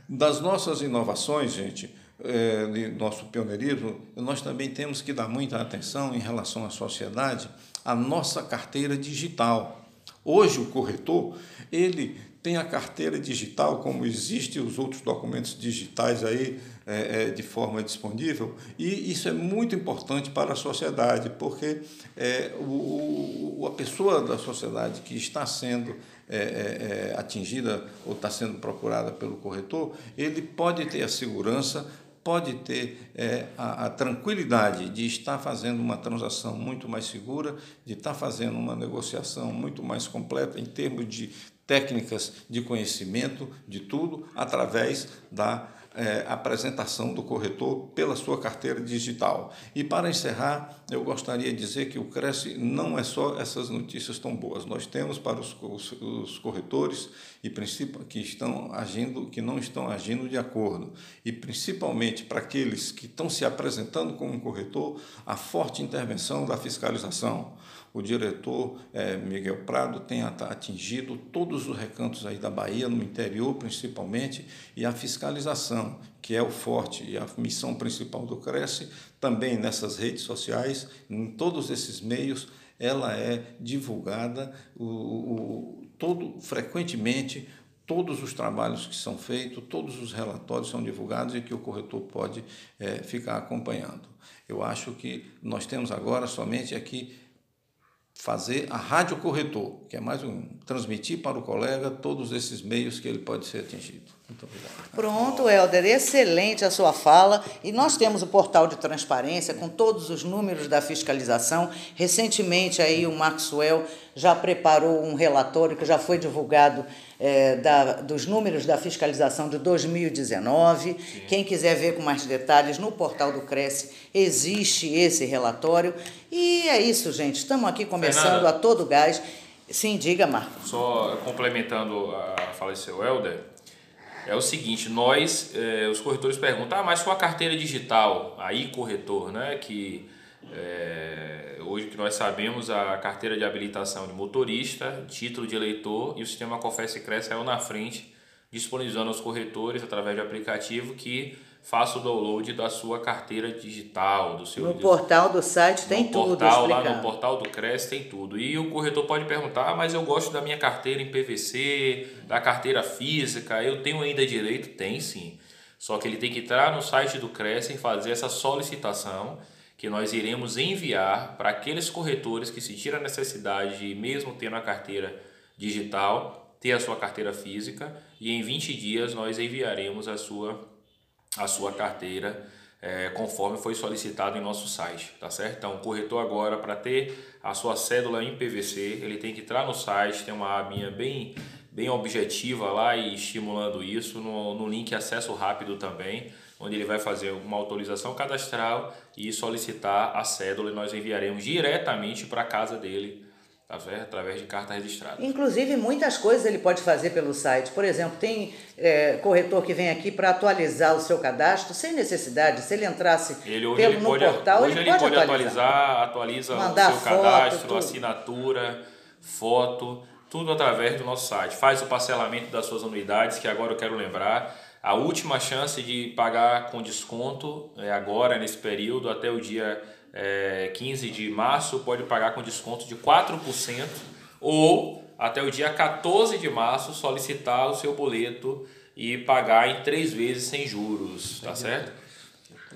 Das nossas inovações, gente, é, de nosso pioneirismo, nós também temos que dar muita atenção em relação à sociedade, à nossa carteira digital. Hoje o corretor, ele tem a carteira digital, como existem os outros documentos digitais aí é, é, de forma disponível, e isso é muito importante para a sociedade, porque é, o, a pessoa da sociedade que está sendo é, é, é atingida ou está sendo procurada pelo corretor, ele pode ter a segurança pode ter é, a, a, tranquilidade de estar fazendo uma transação muito mais segura, de estar fazendo uma negociação muito mais completa em termos de técnicas de conhecimento de tudo através da é, apresentação do corretor pela sua carteira digital. E para encerrar, eu gostaria de dizer que o Cresce não é só essas notícias tão boas. Nós temos para os, os, os corretores e que estão agindo, que não estão agindo de acordo, e principalmente para aqueles que estão se apresentando como corretor, a forte intervenção da fiscalização o diretor é, Miguel Prado tem atingido todos os recantos aí da Bahia, no interior principalmente, e a fiscalização, que é o forte e a missão principal do Cresce, também nessas redes sociais, em todos esses meios, ela é divulgada o, o, todo frequentemente todos os trabalhos que são feitos, todos os relatórios são divulgados e que o corretor pode é, ficar acompanhando. Eu acho que nós temos agora somente aqui fazer a rádio corretor, que é mais um transmitir para o colega todos esses meios que ele pode ser atingido. Muito obrigado. Pronto, Helder, excelente a sua fala. E nós temos o portal de transparência com todos os números da fiscalização. Recentemente aí o Maxwell já preparou um relatório que já foi divulgado é, da, dos números da fiscalização de 2019. Sim. Quem quiser ver com mais detalhes, no portal do Cresce existe esse relatório. E é isso, gente. Estamos aqui começando Fernanda, a todo gás. Sim, diga, Marco. Só complementando a fala do seu Helder, é o seguinte, nós, é, os corretores perguntam, ah, mas sua carteira digital, aí corretor, né, que é, hoje que nós sabemos a carteira de habilitação de motorista, título de eleitor e o sistema Confesse Cresce saiu na frente, disponibilizando aos corretores através de aplicativo que faça o download da sua carteira digital, do seu No portal do site tem tudo portal, explicado. Lá no portal do Cresce tem tudo. E o corretor pode perguntar, ah, mas eu gosto da minha carteira em PVC, da carteira física, eu tenho ainda direito? Tem sim. Só que ele tem que entrar no site do Cresce e fazer essa solicitação que nós iremos enviar para aqueles corretores que se tiram a necessidade de, mesmo tendo a carteira digital, ter a sua carteira física e em 20 dias nós enviaremos a sua, a sua carteira é, conforme foi solicitado em nosso site, tá certo? Então, o corretor agora, para ter a sua cédula em PVC, ele tem que entrar no site, tem uma abinha bem, bem objetiva lá e estimulando isso, no, no link acesso rápido também, onde ele vai fazer uma autorização cadastral e solicitar a cédula e nós enviaremos diretamente para a casa dele tá através de carta registrada. Inclusive, muitas coisas ele pode fazer pelo site. Por exemplo, tem é, corretor que vem aqui para atualizar o seu cadastro sem necessidade. Se ele entrasse ele, pelo, ele no pode, portal, hoje ele, ele pode, pode atualizar, atualiza Mandar o seu foto, cadastro, tudo. assinatura, foto, tudo através do nosso site. Faz o parcelamento das suas anuidades, que agora eu quero lembrar a última chance de pagar com desconto é agora, nesse período, até o dia é, 15 de março, pode pagar com desconto de 4% ou até o dia 14 de março solicitar o seu boleto e pagar em três vezes sem juros, tá certo?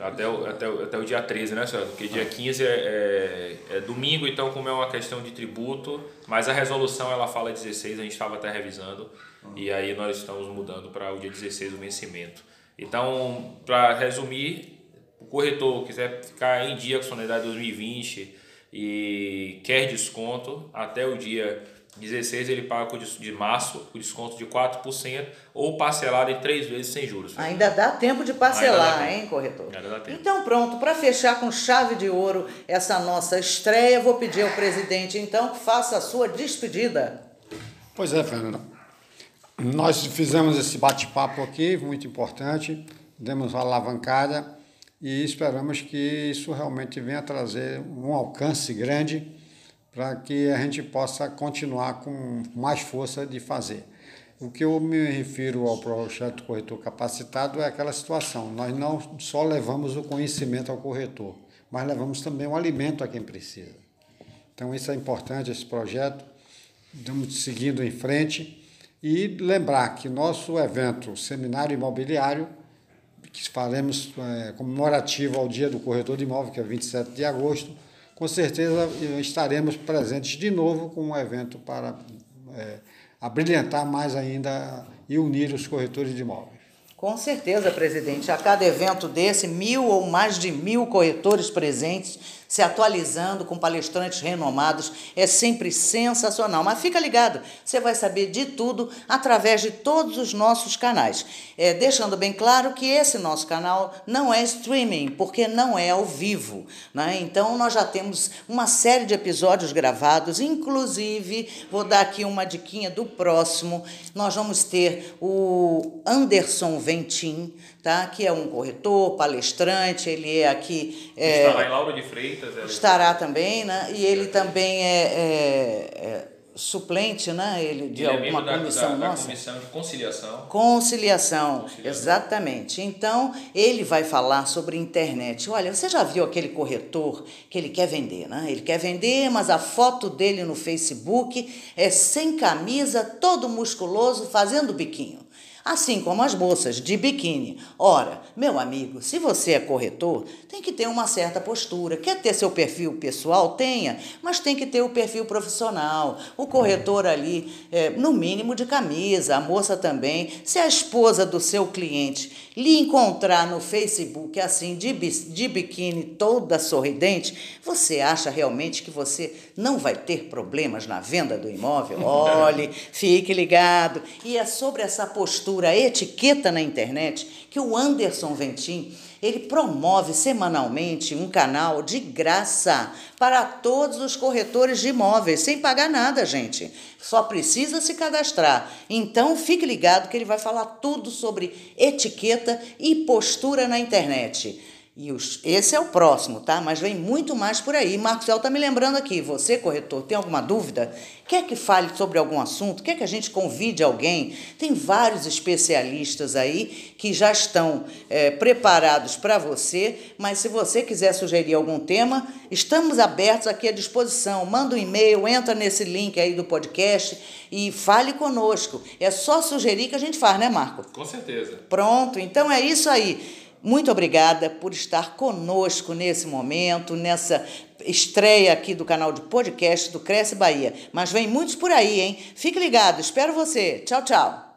Até o, até, o, até o dia 13, né, senhor? Porque dia 15 é, é, é, domingo, então como é uma questão de tributo, mas a resolução ela fala 16, a gente estava até revisando, e aí nós estamos mudando para o dia 16 o vencimento. Então, para resumir, o corretor quiser ficar em dia com sua unidade 2020 e quer desconto, até o dia 16 ele paga de março com desconto de 4% ou parcelado em três vezes sem juros. Ainda dá tempo de parcelar, tempo. hein, corretor? Ainda dá tempo. Então pronto, para fechar com chave de ouro essa nossa estreia, vou pedir ao presidente então que faça a sua despedida. Pois é, Fernanda. Nós fizemos esse bate-papo aqui, muito importante, demos uma alavancada e esperamos que isso realmente venha trazer um alcance grande para que a gente possa continuar com mais força de fazer. O que eu me refiro ao projeto corretor capacitado é aquela situação. Nós não só levamos o conhecimento ao corretor, mas levamos também o alimento a quem precisa. Então, isso é importante, esse projeto. Estamos seguindo em frente. E lembrar que nosso evento Seminário Imobiliário, que faremos é, comemorativo ao Dia do Corretor de Imóvel, que é 27 de agosto, com certeza estaremos presentes de novo com um evento para é, abrilhantar mais ainda e unir os corretores de imóveis. Com certeza, presidente. A cada evento desse, mil ou mais de mil corretores presentes se atualizando com palestrantes renomados. É sempre sensacional. Mas fica ligado, você vai saber de tudo através de todos os nossos canais. É, deixando bem claro que esse nosso canal não é streaming, porque não é ao vivo. Né? Então, nós já temos uma série de episódios gravados, inclusive, vou dar aqui uma diquinha do próximo. Nós vamos ter o Anderson Ventim, tá? que é um corretor, palestrante, ele é aqui. É, Estará em Lauro de Freitas. É estará também, né? E ele também é, é, é suplente, né? Ele de ele alguma é comissão da, da, nossa. Comissão de conciliação. conciliação. Conciliação, exatamente. Então, ele vai falar sobre internet. Olha, você já viu aquele corretor que ele quer vender, né? Ele quer vender, mas a foto dele no Facebook é sem camisa, todo musculoso, fazendo biquinho. Assim como as moças de biquíni. Ora, meu amigo, se você é corretor, tem que ter uma certa postura. Quer ter seu perfil pessoal? Tenha, mas tem que ter o perfil profissional. O corretor ali, é, no mínimo de camisa, a moça também. Se a esposa do seu cliente lhe encontrar no Facebook assim, de, de biquíni, toda sorridente, você acha realmente que você não vai ter problemas na venda do imóvel? Olhe, fique ligado. E é sobre essa postura, etiqueta na internet, que o Anderson Ventim ele promove semanalmente um canal de graça para todos os corretores de imóveis, sem pagar nada, gente. Só precisa se cadastrar. Então, fique ligado que ele vai falar tudo sobre etiqueta e postura na internet. E os, esse é o próximo, tá? Mas vem muito mais por aí. Marcos El tá me lembrando aqui. Você, corretor, tem alguma dúvida? Quer que fale sobre algum assunto? Quer que a gente convide alguém? Tem vários especialistas aí que já estão é, preparados para você. Mas se você quiser sugerir algum tema, estamos abertos aqui à disposição. Manda um e-mail, entra nesse link aí do podcast e fale conosco. É só sugerir que a gente faz, né, Marco? Com certeza. Pronto. Então é isso aí. Muito obrigada por estar conosco nesse momento, nessa estreia aqui do canal de podcast do Cresce Bahia. Mas vem muitos por aí, hein? Fique ligado, espero você. Tchau, tchau.